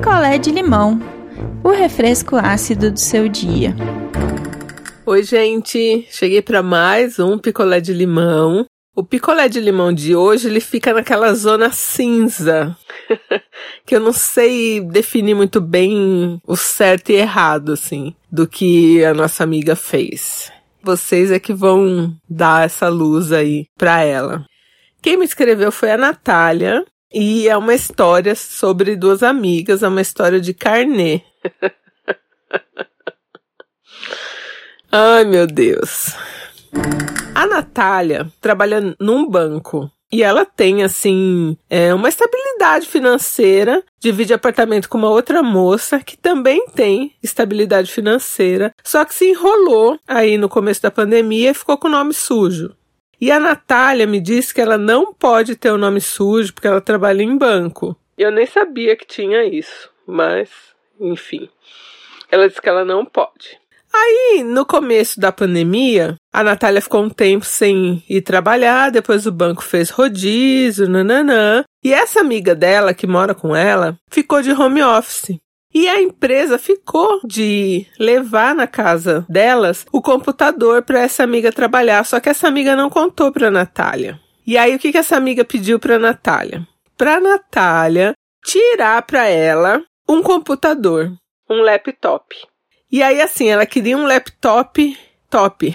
picolé de limão, o refresco ácido do seu dia. Oi, gente! Cheguei para mais um picolé de limão. O picolé de limão de hoje ele fica naquela zona cinza, que eu não sei definir muito bem o certo e errado, assim, do que a nossa amiga fez. Vocês é que vão dar essa luz aí pra ela. Quem me escreveu foi a Natália, e é uma história sobre duas amigas, é uma história de carnê. Ai, meu Deus. A Natália trabalha num banco e ela tem, assim, é, uma estabilidade financeira, divide apartamento com uma outra moça que também tem estabilidade financeira, só que se enrolou aí no começo da pandemia e ficou com o nome sujo. E a Natália me disse que ela não pode ter o nome sujo porque ela trabalha em banco. Eu nem sabia que tinha isso, mas, enfim. Ela disse que ela não pode. Aí, no começo da pandemia, a Natália ficou um tempo sem ir trabalhar, depois o banco fez rodízio, nananã. E essa amiga dela, que mora com ela, ficou de home office. E a empresa ficou de levar na casa delas o computador para essa amiga trabalhar, só que essa amiga não contou para Natália. E aí o que que essa amiga pediu para Natália? Para Natália tirar para ela um computador, um laptop. E aí assim, ela queria um laptop top.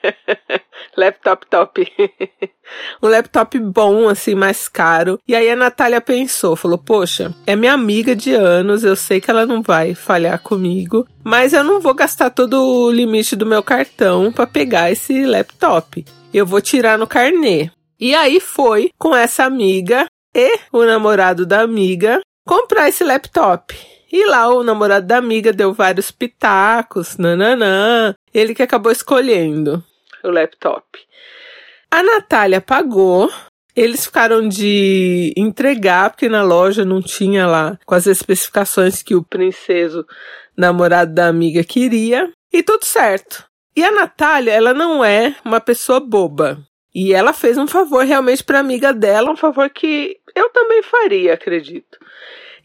laptop top. um laptop bom, assim, mais caro. E aí a Natália pensou, falou: Poxa, é minha amiga de anos, eu sei que ela não vai falhar comigo, mas eu não vou gastar todo o limite do meu cartão para pegar esse laptop. Eu vou tirar no carnê. E aí foi com essa amiga e o namorado da amiga comprar esse laptop. E lá o namorado da amiga deu vários pitacos, nananã. Ele que acabou escolhendo o laptop. A Natália pagou. Eles ficaram de entregar, porque na loja não tinha lá com as especificações que o princeso, namorado da amiga, queria. E tudo certo. E a Natália, ela não é uma pessoa boba. E ela fez um favor realmente para amiga dela, um favor que eu também faria, acredito.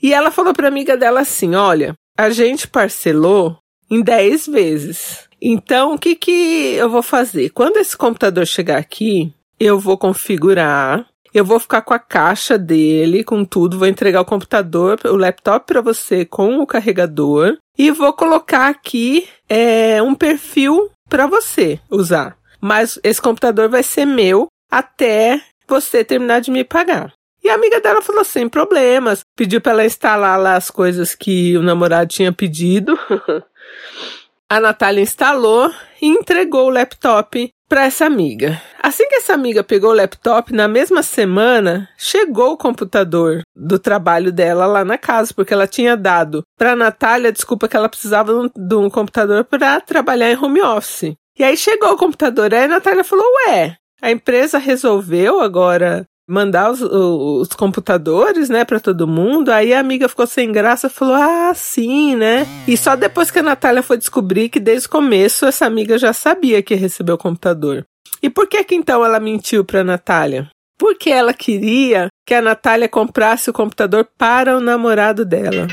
E ela falou para amiga dela assim: "Olha, a gente parcelou em 10 vezes. Então, o que que eu vou fazer? Quando esse computador chegar aqui, eu vou configurar eu vou ficar com a caixa dele, com tudo, vou entregar o computador, o laptop para você com o carregador e vou colocar aqui é, um perfil para você usar. Mas esse computador vai ser meu até você terminar de me pagar. E a amiga dela falou sem problemas, pediu para ela instalar lá as coisas que o namorado tinha pedido. a Natália instalou e entregou o laptop para essa amiga. Assim que essa amiga pegou o laptop, na mesma semana chegou o computador do trabalho dela lá na casa, porque ela tinha dado para Natália desculpa que ela precisava de um computador para trabalhar em home office. E aí chegou o computador, aí a Natália falou: Ué, a empresa resolveu agora mandar os, os, computadores, né, para todo mundo. Aí a amiga ficou sem graça, falou: "Ah, sim, né?". E só depois que a Natália foi descobrir que desde o começo essa amiga já sabia que recebeu o computador. E por que que então ela mentiu para a Natália? Porque ela queria que a Natália comprasse o computador para o namorado dela.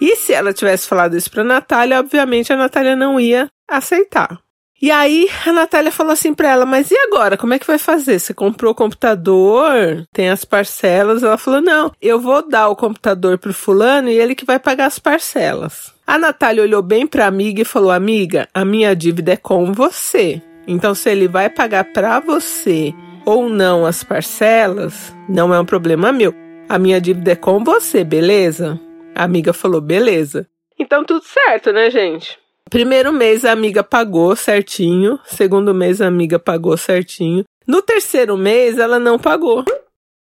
E se ela tivesse falado isso para a Natália, obviamente a Natália não ia aceitar. E aí a Natália falou assim para ela: Mas e agora? Como é que vai fazer? Você comprou o computador? Tem as parcelas? Ela falou: Não, eu vou dar o computador pro fulano e ele que vai pagar as parcelas. A Natália olhou bem para a amiga e falou: Amiga, a minha dívida é com você. Então, se ele vai pagar para você ou não as parcelas, não é um problema meu. A minha dívida é com você, beleza? A amiga falou: Beleza. Então, tudo certo, né, gente? Primeiro mês a amiga pagou certinho, segundo mês a amiga pagou certinho. No terceiro mês ela não pagou.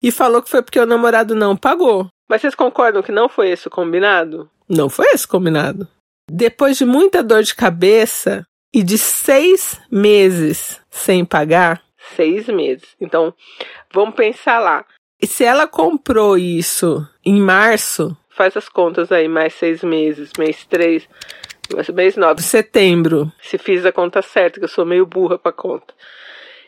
E falou que foi porque o namorado não pagou. Mas vocês concordam que não foi esse o combinado? Não foi esse o combinado. Depois de muita dor de cabeça e de seis meses sem pagar, seis meses. Então, vamos pensar lá. E se ela comprou isso em março, faz as contas aí, mais seis meses, mês três, mês 9, setembro. Se fiz a conta certa, que eu sou meio burra pra conta.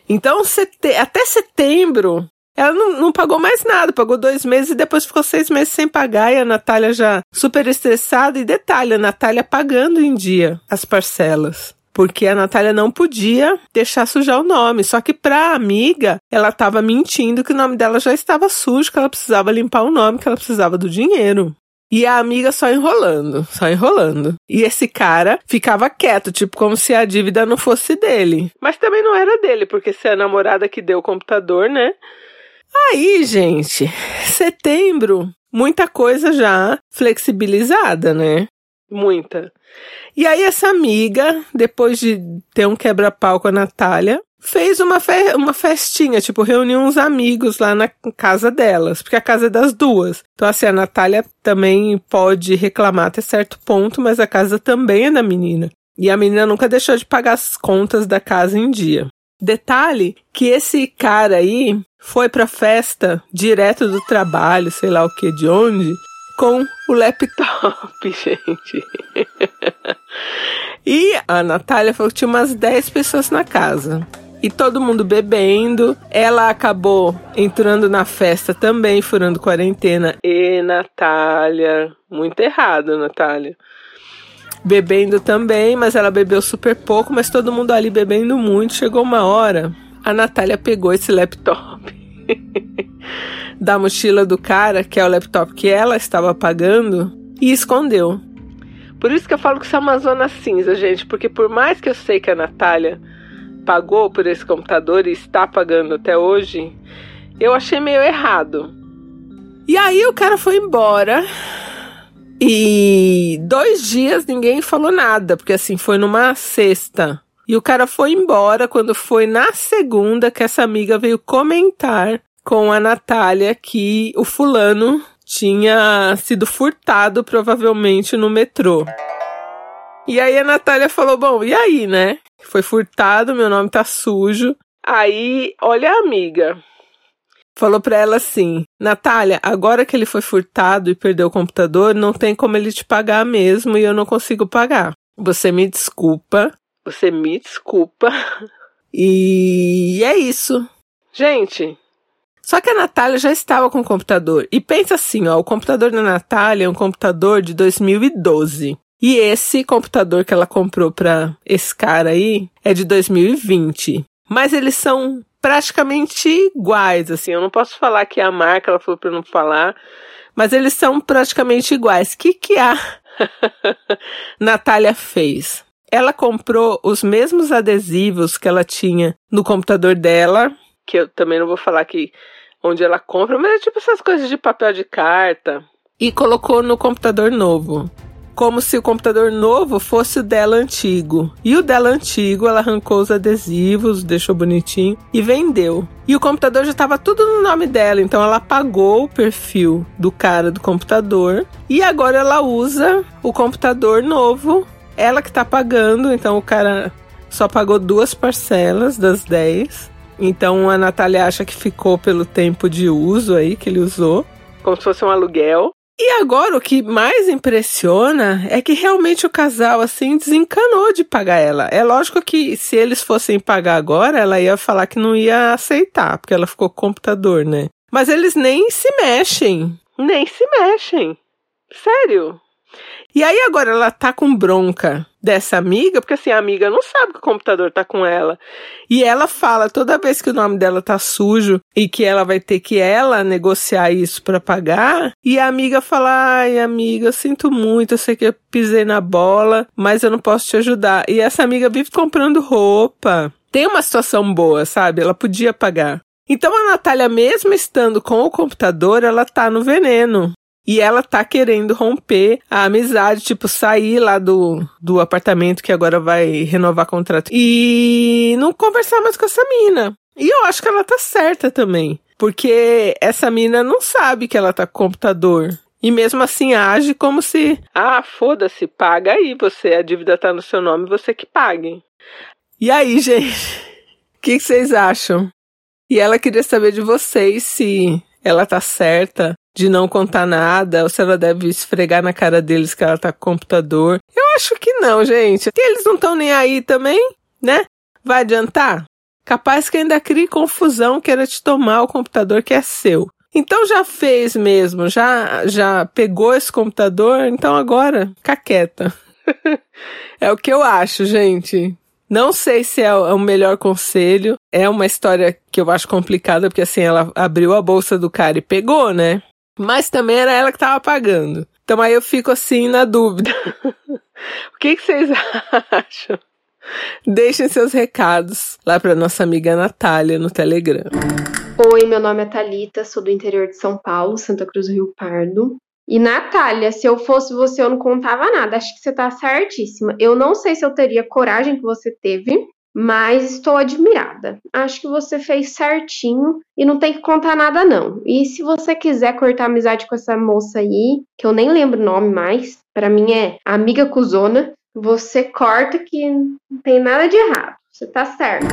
Então, sete... até setembro, Ela não, não, pagou mais nada, pagou dois meses e depois ficou seis meses sem pagar. E a Natália já super estressada. E detalhe, a Natália pagando em dia as parcelas. Porque a Natália não podia deixar sujar o nome. Só que pra amiga, ela estava mentindo que o nome dela já estava sujo, que ela precisava limpar o nome, que ela precisava do dinheiro. E a amiga só enrolando, só enrolando. E esse cara ficava quieto, tipo, como se a dívida não fosse dele. Mas também não era dele, porque se é a namorada que deu o computador, né? Aí, gente, setembro, muita coisa já flexibilizada, né? Muita. E aí, essa amiga, depois de ter um quebra-pau com a Natália, fez uma, fe uma festinha, tipo, reuniu uns amigos lá na casa delas, porque a casa é das duas. Então, assim, a Natália também pode reclamar até certo ponto, mas a casa também é da menina. E a menina nunca deixou de pagar as contas da casa em dia. Detalhe que esse cara aí foi pra festa direto do trabalho, sei lá o que, de onde, com o laptop, gente. e a Natália falou que tinha umas 10 pessoas na casa e todo mundo bebendo. Ela acabou entrando na festa também, furando quarentena. E Natália, muito errado, Natália. Bebendo também, mas ela bebeu super pouco, mas todo mundo ali bebendo muito. Chegou uma hora, a Natália pegou esse laptop da mochila do cara, que é o laptop que ela estava pagando, e escondeu. Por isso que eu falo que isso é uma zona cinza, gente, porque por mais que eu sei que a Natália pagou por esse computador e está pagando até hoje, eu achei meio errado. E aí o cara foi embora. E dois dias ninguém falou nada, porque assim, foi numa sexta. E o cara foi embora quando foi na segunda que essa amiga veio comentar com a Natália que o fulano tinha sido furtado provavelmente no metrô. E aí a Natália falou: Bom, e aí, né? Foi furtado, meu nome tá sujo. Aí, olha a amiga. Falou pra ela assim: Natália, agora que ele foi furtado e perdeu o computador, não tem como ele te pagar mesmo e eu não consigo pagar. Você me desculpa. Você me desculpa. E é isso. Gente, só que a Natália já estava com o computador. E pensa assim, ó, o computador da Natália é um computador de 2012. E esse computador que ela comprou para esse cara aí é de 2020. Mas eles são praticamente iguais, assim. Eu não posso falar que é a marca, ela falou para não falar, mas eles são praticamente iguais. O que que a Natália fez? Ela comprou os mesmos adesivos que ela tinha no computador dela, que eu também não vou falar que onde ela compra, mas é tipo essas coisas de papel de carta, e colocou no computador novo como se o computador novo fosse o dela antigo. E o dela antigo, ela arrancou os adesivos, deixou bonitinho e vendeu. E o computador já estava tudo no nome dela, então ela pagou o perfil do cara do computador e agora ela usa o computador novo. Ela que está pagando, então o cara só pagou duas parcelas das 10. Então a Natália acha que ficou pelo tempo de uso aí que ele usou, como se fosse um aluguel. E agora o que mais impressiona é que realmente o casal assim desencanou de pagar ela. É lógico que se eles fossem pagar agora, ela ia falar que não ia aceitar, porque ela ficou com computador, né? Mas eles nem se mexem. Nem se mexem. Sério. E aí agora ela tá com bronca dessa amiga, porque assim, a amiga não sabe que o computador tá com ela. E ela fala toda vez que o nome dela tá sujo e que ela vai ter que ela negociar isso para pagar. E a amiga fala: "Ai, amiga, eu sinto muito, eu sei que eu pisei na bola, mas eu não posso te ajudar". E essa amiga vive comprando roupa. Tem uma situação boa, sabe? Ela podia pagar. Então a Natália, mesmo estando com o computador, ela tá no veneno. E ela tá querendo romper a amizade, tipo, sair lá do, do apartamento que agora vai renovar contrato e não conversar mais com essa mina. E eu acho que ela tá certa também. Porque essa mina não sabe que ela tá com computador. E mesmo assim age como se, ah, foda-se, paga aí, você, a dívida tá no seu nome, você que pague. E aí, gente, o que, que vocês acham? E ela queria saber de vocês se ela tá certa de não contar nada, ou se ela deve esfregar na cara deles que ela tá com computador. Eu acho que não, gente. E eles não estão nem aí também, né? Vai adiantar? capaz que ainda crie confusão, queira te tomar o computador que é seu. Então já fez mesmo, já já pegou esse computador, então agora fica quieta. é o que eu acho, gente. Não sei se é o melhor conselho. É uma história que eu acho complicada, porque assim, ela abriu a bolsa do cara e pegou, né? Mas também era ela que tava pagando. Então aí eu fico assim na dúvida. o que, que vocês acham? Deixem seus recados lá para nossa amiga Natália no Telegram. Oi, meu nome é Talita, sou do interior de São Paulo, Santa Cruz do Rio Pardo. E Natália, se eu fosse você, eu não contava nada. Acho que você tá certíssima. Eu não sei se eu teria coragem que você teve, mas estou admirada. Acho que você fez certinho e não tem que contar nada, não. E se você quiser cortar amizade com essa moça aí, que eu nem lembro o nome mais, para mim é amiga cuzona, você corta que não tem nada de errado. Você tá certo.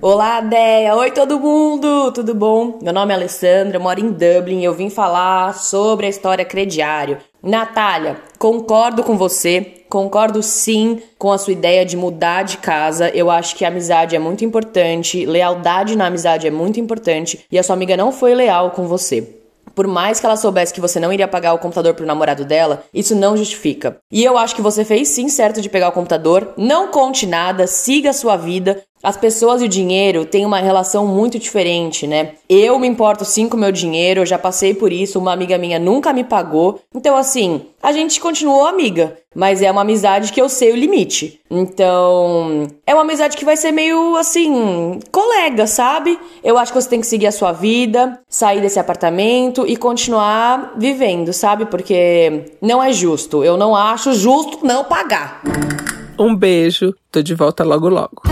Olá, Deia! Oi, todo mundo! Tudo bom? Meu nome é Alessandra, moro em Dublin e eu vim falar sobre a história crediário. Natália, concordo com você, concordo sim com a sua ideia de mudar de casa. Eu acho que a amizade é muito importante, lealdade na amizade é muito importante e a sua amiga não foi leal com você. Por mais que ela soubesse que você não iria pagar o computador pro namorado dela, isso não justifica. E eu acho que você fez sim certo de pegar o computador. Não conte nada, siga a sua vida. As pessoas e o dinheiro têm uma relação muito diferente, né? Eu me importo sim com o meu dinheiro, eu já passei por isso, uma amiga minha nunca me pagou. Então, assim, a gente continuou amiga, mas é uma amizade que eu sei o limite. Então, é uma amizade que vai ser meio assim, colega, sabe? Eu acho que você tem que seguir a sua vida, sair desse apartamento e continuar vivendo, sabe? Porque não é justo. Eu não acho justo não pagar. Um beijo, tô de volta logo logo